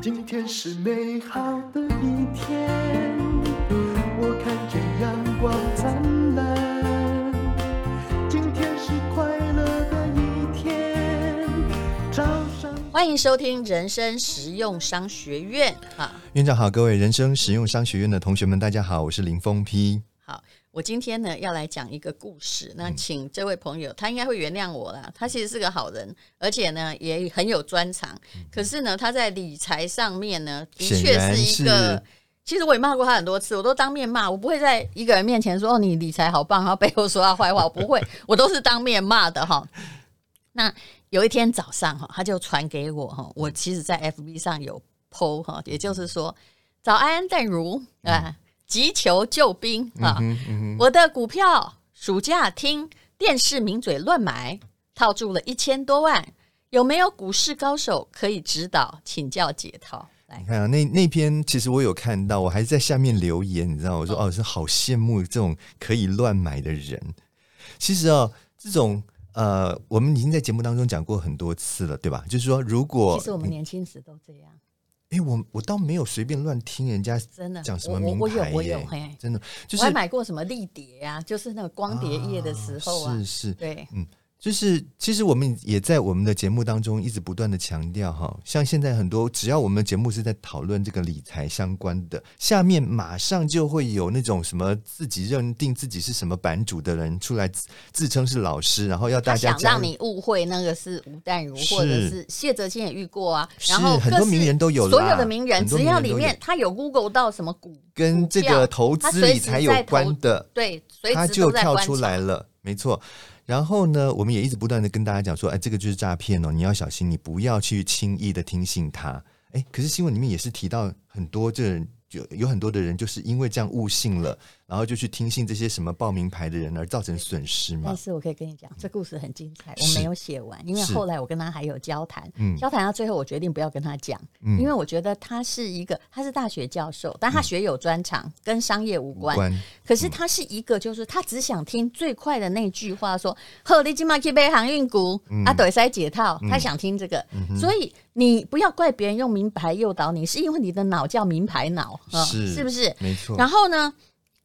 今天是美好的一天，我看见阳光灿烂。今天是快乐的一天，早上。欢迎收听人生实用商学院。啊，院长好，各位人生实用商学院的同学们，大家好，我是林峰丕。好，我今天呢要来讲一个故事。那请这位朋友，他应该会原谅我啦。他其实是个好人，而且呢也很有专长。可是呢，他在理财上面呢，的确是一个。其实我也骂过他很多次，我都当面骂，我不会在一个人面前说哦，你理财好棒，然后背后说他坏话，我不会，我都是当面骂的哈。那有一天早上哈，他就传给我哈，我其实在 FB 上有 PO 哈，也就是说早安淡如啊。急求救兵啊！嗯嗯、我的股票暑假听电视名嘴乱买，套住了一千多万，有没有股市高手可以指导请教解套？来你看啊，那那篇其实我有看到，我还是在下面留言，你知道，我说哦，是好羡慕这种可以乱买的人。其实哦，这种呃，我们已经在节目当中讲过很多次了，对吧？就是说，如果其实我们年轻时都这样。哎，我我倒没有随便乱听人家真的讲什么名牌，我有我有嘿，真的就是我还买过什么立碟啊，就是那个光碟业的时候啊，是是，对，嗯。就是，其实我们也在我们的节目当中一直不断的强调哈，像现在很多，只要我们节目是在讨论这个理财相关的，下面马上就会有那种什么自己认定自己是什么版主的人出来自，自称是老师，然后要大家想让你误会那个是吴淡如，或者是谢哲青也遇过啊，然后很多名人都有，所有的名人只要里面他有 Google 到什么股跟这个投资理财有关的，对，他就跳出来了，没错。然后呢，我们也一直不断的跟大家讲说，哎，这个就是诈骗哦，你要小心，你不要去轻易的听信他。哎，可是新闻里面也是提到很多这人。有有很多的人就是因为这样误信了，然后就去听信这些什么报名牌的人而造成损失嘛。但是我可以跟你讲，这故事很精彩，我没有写完，因为后来我跟他还有交谈，交谈到最后，我决定不要跟他讲，因为我觉得他是一个，他是大学教授，但他学有专长，跟商业无关。可是他是一个，就是他只想听最快的那句话，说：“好，你今晚去买航运股，啊，对，塞解套。”他想听这个，所以你不要怪别人用名牌诱导你，是因为你的脑叫名牌脑。是是不是？没错。然后呢，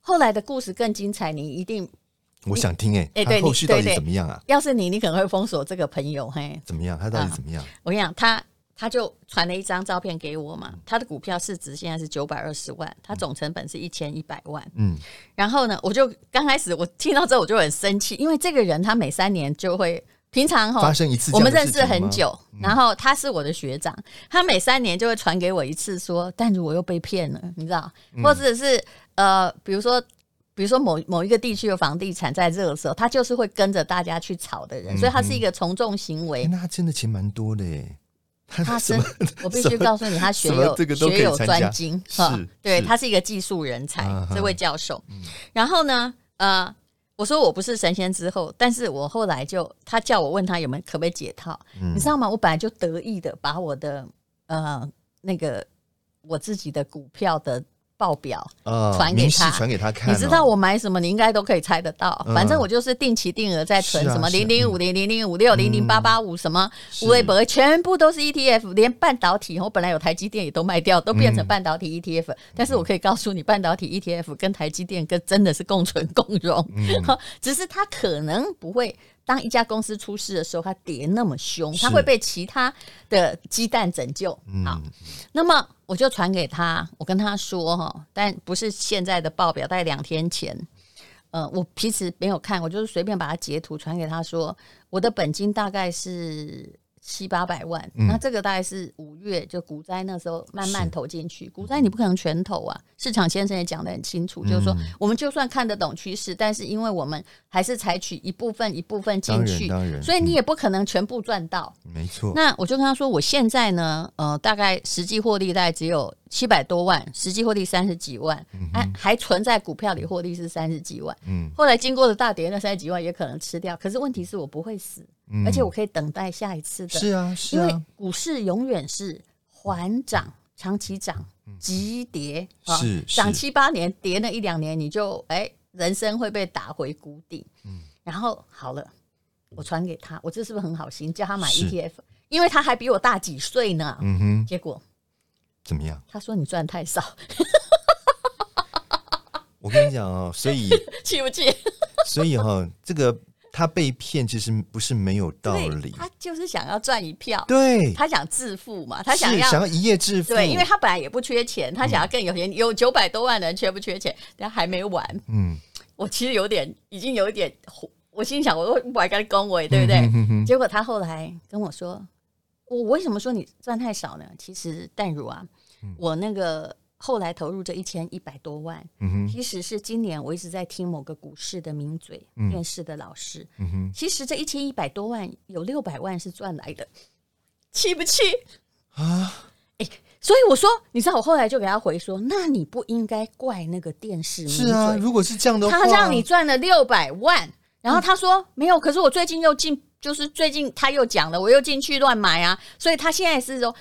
后来的故事更精彩，你一定我想听哎哎，对，后续到底怎么样啊？要是你，你可能会封锁这个朋友嘿。怎么样？他到底怎么样？我跟你讲，他他就传了一张照片给我嘛。他的股票市值现在是九百二十万，他总成本是一千一百万。嗯。然后呢，我就刚开始我听到之后我就很生气，因为这个人他每三年就会。平常哈，发生一次，我们认识很久，然后他是我的学长，他每三年就会传给我一次，说，但是我又被骗了，你知道，或者是呃，比如说，比如说某某一个地区的房地产在热的时候，他就是会跟着大家去炒的人，所以他是一个从众行为。那他真的钱蛮多的耶，他 真，我必须告诉你，他学 有学有专精，是，对，他是一个技术人才，这位教授。然后呢，呃。我说我不是神仙之后，但是我后来就他叫我问他有没有可不可以解套，嗯、你知道吗？我本来就得意的把我的呃那个我自己的股票的。报表传给他，传给他看。你知道我买什么，你应该都可以猜得到。反正我就是定期定额在存什么零零五零零零五六零零八八五什么五微博，全部都是 ETF，连半导体，我本来有台积电也都卖掉，都变成半导体 ETF。但是我可以告诉你，半导体 ETF 跟台积电跟真的是共存共荣，只是它可能不会。当一家公司出事的时候，它跌那么凶，它会被其他的鸡蛋拯救。好，那么我就传给他，我跟他说哈，但不是现在的报表，在两天前，呃，我平时没有看，我就是随便把它截图传给他说，我的本金大概是。七八百万，嗯、那这个大概是五月就股灾那时候慢慢投进去，股灾你不可能全投啊。市场先生也讲得很清楚，嗯、就是说我们就算看得懂趋势，但是因为我们还是采取一部分一部分进去，所以你也不可能全部赚到。没错、嗯。那我就跟他说，我现在呢，呃，大概实际获利大概只有七百多万，实际获利三十几万，还、还存在股票里获利是三十几万。嗯。后来经过了大跌，那三十几万也可能吃掉。可是问题是我不会死。而且我可以等待下一次的，是啊，是啊，因为股市永远是缓涨、长期涨、急跌，是涨七八年，跌那一两年，你就哎，人生会被打回谷底。嗯，然后好了，我传给他，我这是不是很好心？叫他买 ETF，因为他还比我大几岁呢。嗯哼，结果怎么样？他说你赚太少。我跟你讲哦，所以 气不气？所以哈、哦，这个他被骗其实不是没有道理，他就是想要赚一票，对，他想致富嘛，他想要想要一夜致富，对，因为他本来也不缺钱，他想要更有钱，嗯、有九百多万的人缺不缺钱？但还没完，嗯，我其实有点，已经有一点。我心想，我都不该跟他恭维，对不对？嗯、哼哼结果他后来跟我说：“我为什么说你赚太少呢？其实淡如啊，嗯、我那个后来投入这一千一百多万，其实是今年我一直在听某个股市的名嘴、嗯、电视的老师。其实这一千一百多万有六百万是赚来的，气不气啊？哎，所以我说，你知道，我后来就给他回说：那你不应该怪那个电视名嘴。是啊，如果是这样的话，他让你赚了六百万。”然后他说、嗯、没有，可是我最近又进，就是最近他又讲了，我又进去乱买啊，所以他现在是说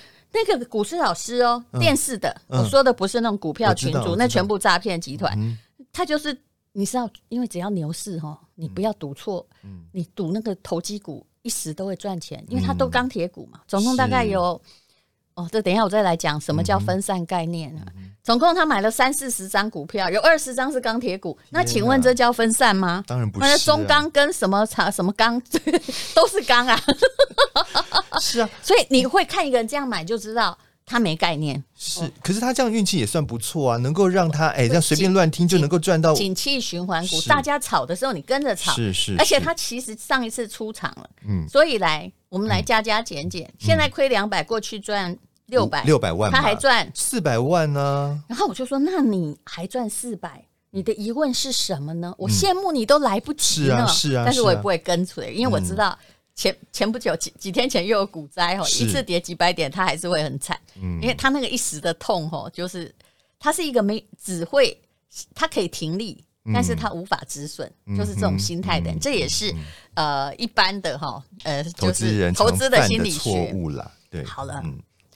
那个股市老师哦，嗯、电视的，嗯、我说的不是那种股票群主，那全部诈骗集团，嗯、他就是你知道，因为只要牛市哈，你不要赌错，嗯、你赌那个投机股一时都会赚钱，因为它都钢铁股嘛，总共大概有。哦，这等一下我再来讲什么叫分散概念啊。嗯、总共他买了三四十张股票，有二十张是钢铁股。那请问这叫分散吗？当然不是、啊。那中钢跟什么厂什么钢 都是钢啊。是啊，所以你会看一个人这样买就知道他没概念。是，可是他这样运气也算不错啊，能够让他哎这样随便乱听就能够赚到。景气循环股，大家炒的时候你跟着炒。是是，是。而且他其实上一次出场了，嗯，所以来我们来加加减减，嗯、现在亏两百，过去赚。六百六百万，他还赚四百万呢。然后我就说：“那你还赚四百？你的疑问是什么呢？我羡慕你都来不及了。是啊，但是我也不会跟随，因为我知道前前不久几几天前又有股灾哦，一次跌几百点，他还是会很惨。嗯，因为他那个一时的痛哦，就是他是一个没只会他可以停利，但是他无法止损，就是这种心态的人。这也是呃一般的哈呃，就是投资的心理学错误啦。对，好了。”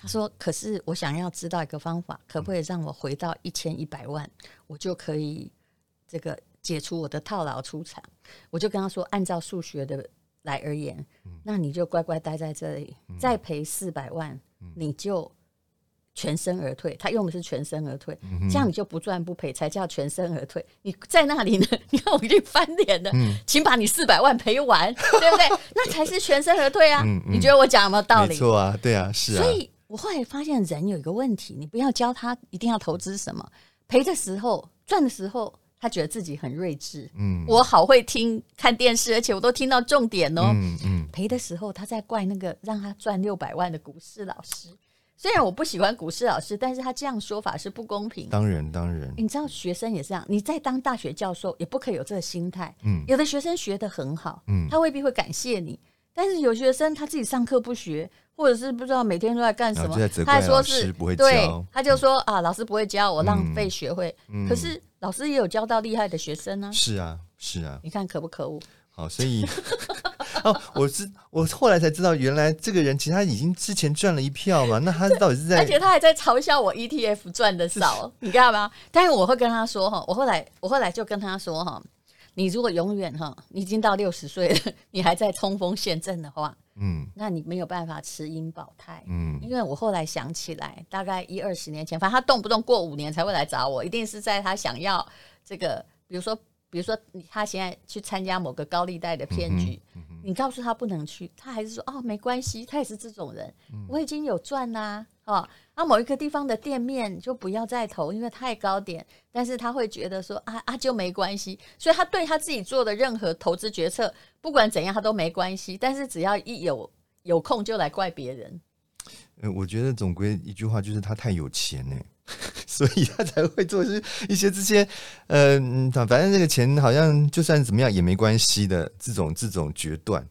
他说：“可是我想要知道一个方法，可不可以让我回到一千一百万，我就可以这个解除我的套牢出场？”我就跟他说：“按照数学的来而言，那你就乖乖待在这里，再赔四百万，你就全身而退。他用的是全身而退，这样你就不赚不赔，才叫全身而退。你在那里呢？你看我已经翻脸了，请把你四百万赔完，对不对？那才是全身而退啊！你觉得我讲有没有道理？没错啊，对啊，是啊。所以。”我后来发现人有一个问题，你不要教他一定要投资什么，赔的时候赚的时候，他觉得自己很睿智。嗯，我好会听看电视，而且我都听到重点哦。嗯嗯，赔的时候他在怪那个让他赚六百万的股市老师。虽然我不喜欢股市老师，但是他这样说法是不公平。当然当然，你知道学生也是这样，你在当大学教授也不可以有这个心态。嗯，有的学生学得很好，嗯，他未必会感谢你，但是有学生他自己上课不学。或者是不知道每天都在干什么，他还说是对，他就说啊，老师不会教我，浪费学费。可是老师也有教到厉害的学生呢。是啊，是啊，你看可不可恶？好，所以 哦，我是我后来才知道，原来这个人其实他已经之前赚了一票嘛。那他到底是在？而且他还在嘲笑我 ETF 赚的少，你知道吗？但是我会跟他说哈，我后来我后来就跟他说哈，你如果永远哈，你已经到六十岁了，你还在冲锋陷阵的话。嗯，那你没有办法持盈保泰，嗯，因为我后来想起来，大概一二十年前，反正他动不动过五年才会来找我，一定是在他想要这个，比如说，比如说他现在去参加某个高利贷的骗局，嗯嗯、你告诉他不能去，他还是说哦没关系，他也是这种人，嗯、我已经有赚啦、啊，哦。那某一个地方的店面就不要再投，因为太高点。但是他会觉得说啊啊就没关系，所以他对他自己做的任何投资决策，不管怎样他都没关系。但是只要一有有空就来怪别人。呃，我觉得总归一句话就是他太有钱呢，所以他才会做一些一些这些嗯、反正这个钱好像就算怎么样也没关系的这种这种决断。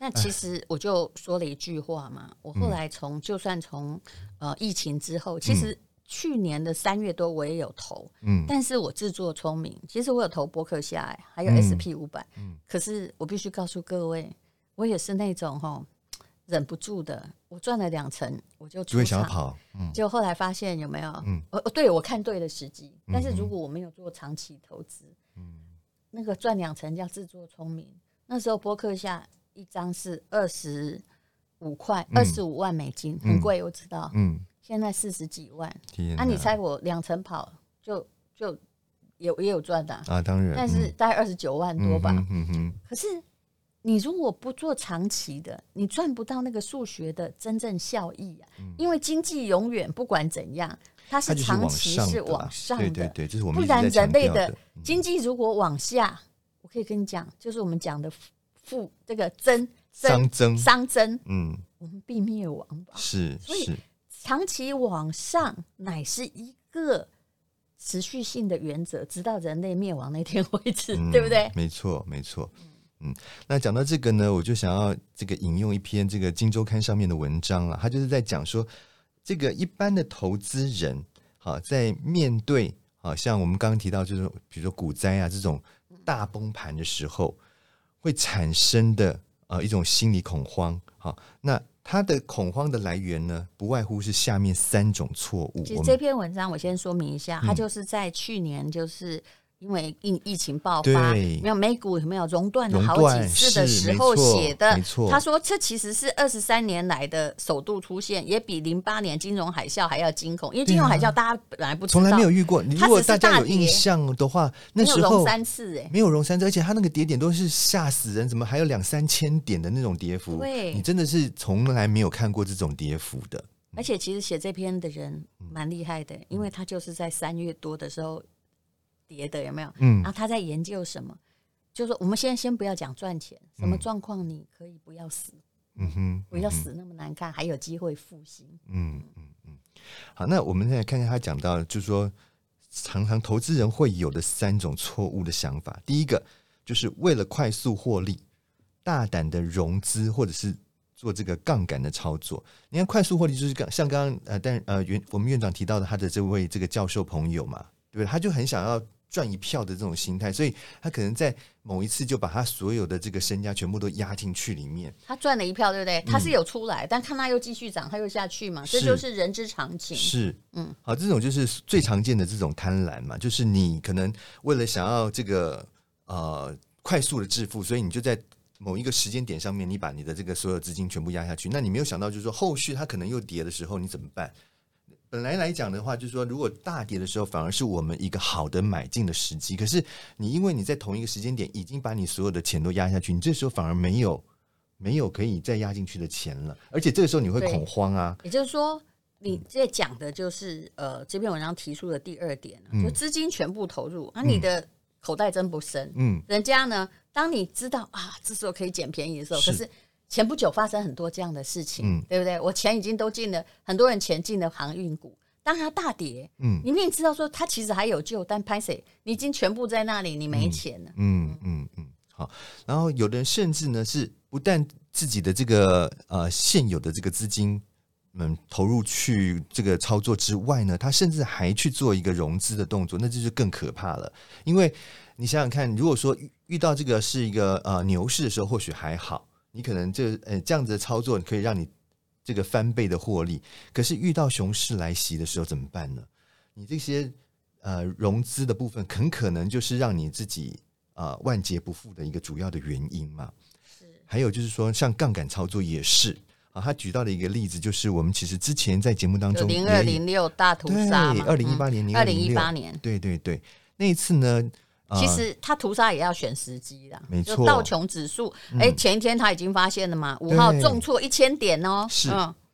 那其实我就说了一句话嘛，我后来从就算从呃疫情之后，其实去年的三月多我也有投，嗯，但是我自作聪明，其实我有投波克夏，还有 SP 五百，嗯，可是我必须告诉各位，我也是那种哈忍不住的，我赚了两成我就出场跑，嗯，就后来发现有没有，嗯，我对我看对了时机，但是如果我没有做长期投资，嗯，那个赚两成叫自作聪明，那时候波克夏。一张是二十五块，二十五万美金，很贵，我知道。嗯，现在四十几万。那！啊，你猜我两层跑就就有也有赚的啊？当然，但是大概二十九万多吧。嗯哼。可是你如果不做长期的，你赚不到那个数学的真正效益啊。因为经济永远不管怎样，它是长期是往上的。对对对，这是我们不然人类的经济如果往下，我可以跟你讲，就是我们讲的。负这个增熵增商增，嗯，我们必灭亡吧？是，所以长期往上乃是一个持续性的原则，直到人类灭亡那天为止，嗯、对不对？没错，没错。嗯，那讲到这个呢，我就想要这个引用一篇这个《金周刊》上面的文章啊，他就是在讲说，这个一般的投资人，好，在面对好像我们刚刚提到，就是比如说股灾啊这种大崩盘的时候。会产生的呃一种心理恐慌，好，那它的恐慌的来源呢，不外乎是下面三种错误。其实这篇文章我先说明一下，它就是在去年就是。因为疫疫情爆发，没有美股有没有熔断了好几次的时候写的，他说这其实是二十三年来的首度出现，也比零八年金融海啸还要惊恐。因为金融海啸大家本来不从来没有遇过。如果大家有印象的话，那时候三次哎，没有熔三次，而且它那个跌点都是吓死人，怎么还有两三千点的那种跌幅？对，你真的是从来没有看过这种跌幅的。而且其实写这篇的人蛮厉害的，因为他就是在三月多的时候。跌的有没有？嗯，然后他在研究什么？就是说，我们现在先不要讲赚钱，什么状况你可以不要死？嗯哼，不要死那么难看，还有机会复兴。嗯嗯嗯。好，那我们现在看看他讲到，就是说，常常投资人会有的三种错误的想法。第一个，就是为了快速获利，大胆的融资或者是做这个杠杆的操作。你看，快速获利就是刚像刚刚呃，但呃，院我们院长提到的他的这位这个教授朋友嘛，对不对？他就很想要。赚一票的这种心态，所以他可能在某一次就把他所有的这个身家全部都压进去里面。他赚了一票，对不对？他是有出来，嗯、但看他又继续涨，他又下去嘛，这就是人之常情。是，嗯，好，这种就是最常见的这种贪婪嘛，就是你可能为了想要这个呃快速的致富，所以你就在某一个时间点上面，你把你的这个所有资金全部压下去。那你没有想到，就是说后续它可能又跌的时候，你怎么办？本来来讲的话，就是说，如果大跌的时候，反而是我们一个好的买进的时机。可是，你因为你在同一个时间点已经把你所有的钱都压下去，你这时候反而没有没有可以再压进去的钱了，而且这个时候你会恐慌啊。也就是说，你在讲的就是呃，这篇文章提出的第二点，就资金全部投入，啊，你的口袋真不深。嗯，人家呢，当你知道啊，这时候可以捡便宜的时候，可是。前不久发生很多这样的事情，嗯、对不对？我钱已经都进了，很多人钱进了航运股，当它大跌，嗯，你明知道说它其实还有救，但拍谁你已经全部在那里，你没钱了，嗯嗯嗯，嗯，好。然后有的人甚至呢是不但自己的这个呃现有的这个资金嗯投入去这个操作之外呢，他甚至还去做一个融资的动作，那就是更可怕了。因为你想想看，如果说遇到这个是一个呃牛市的时候，或许还好。你可能这呃这样子的操作可以让你这个翻倍的获利，可是遇到熊市来袭的时候怎么办呢？你这些呃融资的部分很可能就是让你自己啊、呃、万劫不复的一个主要的原因嘛。是，还有就是说像杠杆操作也是啊，他举到的一个例子就是我们其实之前在节目当中零二零六大屠杀，二零一八年，二零一八年，对对对，那一次呢。其实他屠杀也要选时机的，没错。就道琼指数，哎，前一天他已经发现了嘛，五号重挫一千点哦，是。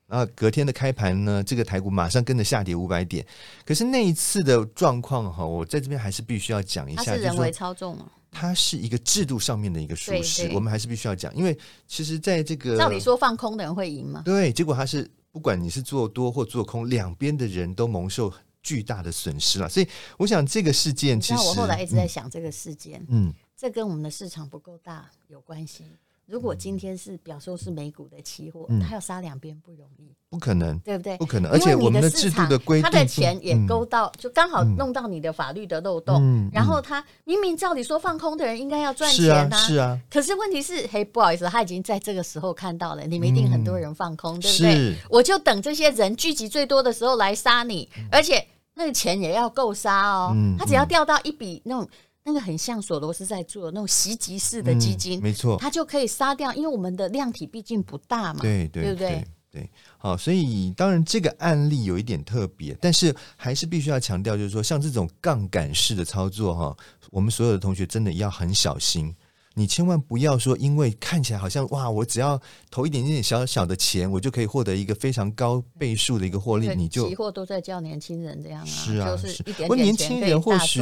然后隔天的开盘呢，这个台股马上跟着下跌五百点。可是那一次的状况哈，我在这边还是必须要讲一下，它是人为操纵嘛，它是一个制度上面的一个疏失，我们还是必须要讲，因为其实在这个，照理说放空的人会赢吗？对，结果他是不管你是做多或做空，两边的人都蒙受。巨大的损失了，所以我想这个事件其实，那我后来一直在想这个事件，嗯，这跟我们的市场不够大有关系。如果今天是表说是美股的期货，他要杀两边不容易，不可能，对不对？不可能，而且我们的制度的规定，他的钱也勾到，就刚好弄到你的法律的漏洞。然后他明明照理说放空的人应该要赚钱呐，是啊。可是问题是，嘿，不好意思，他已经在这个时候看到了，你们一定很多人放空，对不对？我就等这些人聚集最多的时候来杀你，而且。那个钱也要够杀哦，他只要调到一笔那种那个很像索罗斯在做的那种袭击式的基金，嗯、没错，它就可以杀掉，因为我们的量体毕竟不大嘛，对对，对不对？对，对，好，所以当然这个案例有一点特别，但是还是必须要强调，就是说像这种杠杆式的操作哈，我们所有的同学真的要很小心。你千万不要说，因为看起来好像哇，我只要投一点点小小的钱，我就可以获得一个非常高倍数的一个获利，你就期货都在教年轻人这样啊，是啊，就是一点点钱不过年轻人或许。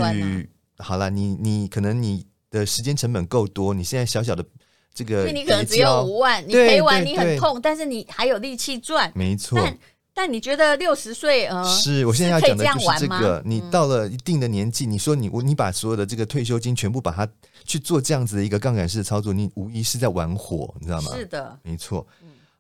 好了，你你可能你的时间成本够多，你现在小小的这个，你可能只有五万，你赔完你很痛，但是你还有力气赚，没错。但你觉得六十岁呃，是我现在要讲的就是这个。嗯、你到了一定的年纪，你说你我你把所有的这个退休金全部把它去做这样子的一个杠杆式的操作，你无疑是在玩火，你知道吗？是的，没错。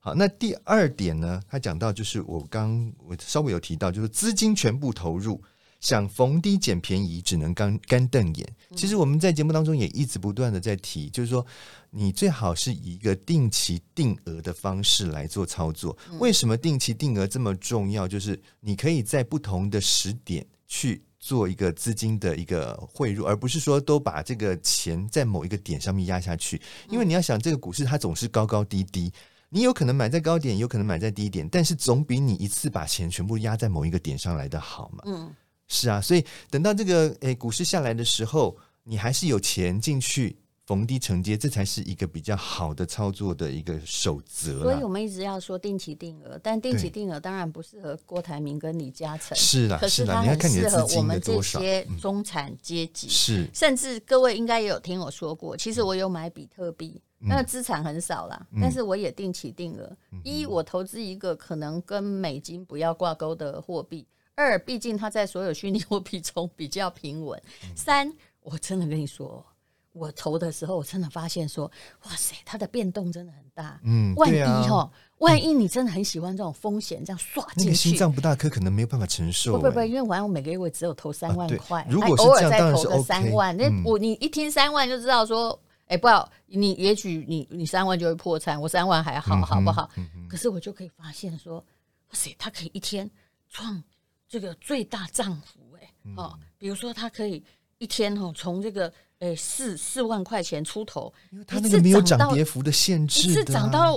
好，那第二点呢，他讲到就是我刚我稍微有提到，就是资金全部投入。想逢低捡便宜，只能干干瞪眼。其实我们在节目当中也一直不断的在提，就是说，你最好是以一个定期定额的方式来做操作。为什么定期定额这么重要？就是你可以在不同的时点去做一个资金的一个汇入，而不是说都把这个钱在某一个点上面压下去。因为你要想，这个股市它总是高高低低，你有可能买在高点，有可能买在低点，但是总比你一次把钱全部压在某一个点上来的好嘛。嗯。是啊，所以等到这个诶股市下来的时候，你还是有钱进去逢低承接，这才是一个比较好的操作的一个守则。所以我们一直要说定期定额，但定期定额当然不适合郭台铭跟李嘉诚。是啊，可是它很适合我们这些中产阶级。是，甚至各位应该也有听我说过，其实我有买比特币，那个资产很少啦，但是我也定期定额。一，我投资一个可能跟美金不要挂钩的货币。二，毕竟它在所有虚拟货币中比较平稳。三，我真的跟你说，我投的时候，我真的发现说，哇塞，它的变动真的很大。嗯，万一哈，万一你真的很喜欢这种风险，这样刷进去，那个心脏不大颗，可能没有办法承受。不不不，因为我每个月我只有投三万块，如果是这样，当然是。三万，那我你一听三万就知道说，哎，不要你，也许你你三万就会破产，我三万还好，好不好？可是我就可以发现说，哇塞，它可以一天创。这个最大涨幅哎，哦，比如说他可以一天哦，从这个诶四四万块钱出头，因为它那个没有涨跌幅的限制，是涨到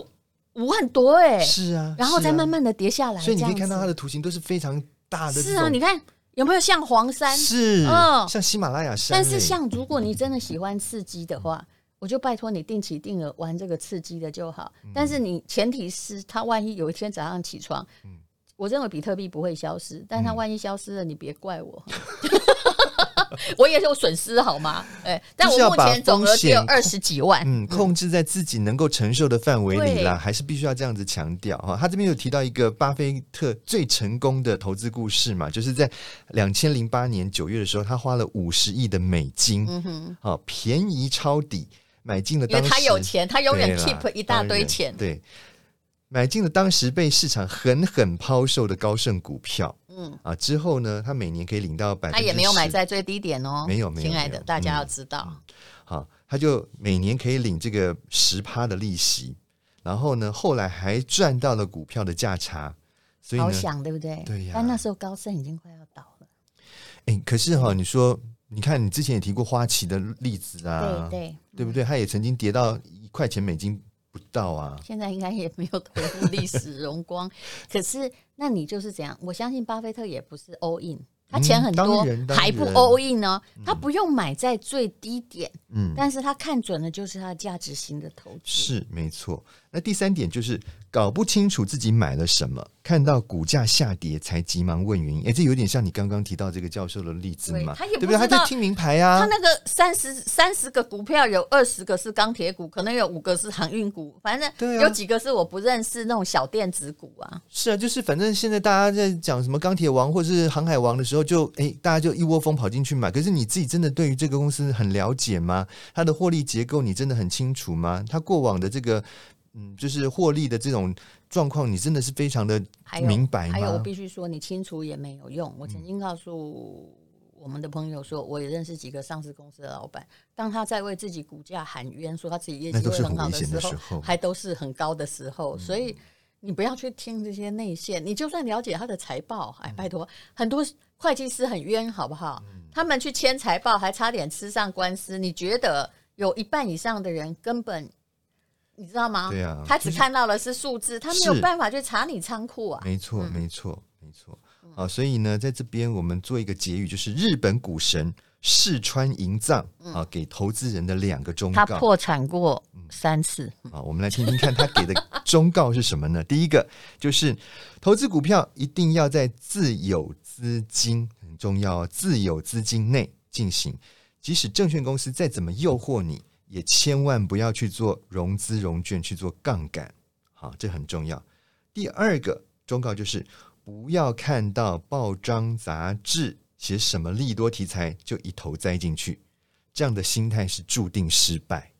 五万多哎，是啊，然后再慢慢的跌下来，所以你可以看到它的图形都是非常大的，是啊，你看有没有像黄山？是，嗯，像喜马拉雅山。但是像如果你真的喜欢刺激的话，我就拜托你定期定额玩这个刺激的就好。但是你前提是他万一有一天早上起床，嗯。我认为比特币不会消失，但它万一消失了，你别怪我，我也是有损失，好吗？哎，但我目前总额只有二十几万，嗯，控制在自己能够承受的范围里啦，还是必须要这样子强调哈。他这边有提到一个巴菲特最成功的投资故事嘛，就是在两千零八年九月的时候，他花了五十亿的美金，嗯哼，好便宜抄底买进了，因为他有钱，他永远 keep 一大堆钱，对。买进了当时被市场狠狠抛售的高盛股票，嗯。啊，之后呢，他每年可以领到百分之，他也没有买在最低点哦，没有，没有，亲爱的，大家要知道，嗯，好，他就每年可以领这个十趴的利息，然后呢，后来还赚到了股票的价差，所以好想对不对？对呀，但那时候高盛已经快要倒了，哎，可是哈，你说，你看你之前也提过花旗的例子啊，对对，对不对？他也曾经跌到一块钱美金。不到啊，现在应该也没有恢复历史荣光。可是，那你就是这样？我相信巴菲特也不是 all in。他钱很多，还不 all in 呢？他不用买在最低点，嗯，但是他看准了就是他价值型的投资，是没错。那第三点就是搞不清楚自己买了什么，看到股价下跌才急忙问原因。哎，这有点像你刚刚提到这个教授的例子嘛？对不对？他在听名牌啊。他那个三十三十个股票有二十个是钢铁股，可能有五个是航运股，反正有几个是我不认识那种小电子股啊。是啊，就是反正现在大家在讲什么钢铁王或是航海王的时候。就哎，大家就一窝蜂跑进去买。可是你自己真的对于这个公司很了解吗？它的获利结构你真的很清楚吗？它过往的这个嗯，就是获利的这种状况，你真的是非常的明白吗？还有，还有我必须说，你清楚也没有用。我曾经告诉我们的朋友说，我也认识几个上市公司的老板，当他在为自己股价喊冤，说他自己业绩会很好的时候，时候还都是很高的时候，所以。你不要去听这些内线，你就算了解他的财报，哎，拜托，很多会计师很冤，好不好？他们去签财报还差点吃上官司。你觉得有一半以上的人根本你知道吗？对啊，他只看到了是数字，他没有办法去查你仓库啊。没错，没错，没错。啊，所以呢，在这边我们做一个结语，就是日本股神细川银藏啊，给投资人的两个忠告。他破产过三次。啊，我们来听听看他给的忠告是什么呢？第一个就是投资股票一定要在自有资金很重要，自有资金内进行。即使证券公司再怎么诱惑你，也千万不要去做融资融券去做杠杆。好，这很重要。第二个忠告就是。不要看到报章杂志写什么利多题材就一头栽进去，这样的心态是注定失败。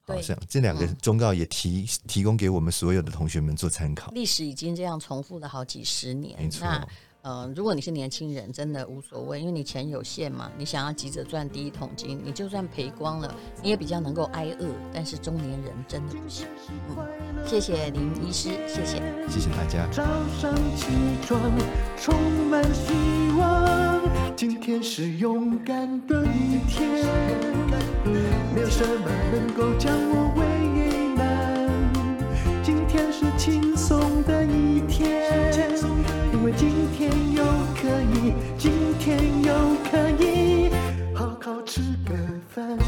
好像这两个忠告也提提供给我们所有的同学们做参考。历史已经这样重复了好几十年，没错。嗯、呃，如果你是年轻人，真的无所谓，因为你钱有限嘛，你想要急着赚第一桶金，你就算赔光了，你也比较能够挨饿。但是中年人真的不行。嗯，谢谢林医师，谢谢，谢谢大家。早上起床充满希望，今天是勇敢的一天，没有什么能够将我为难，今天是轻松的一天。今天又可以今天又可以好好吃个饭。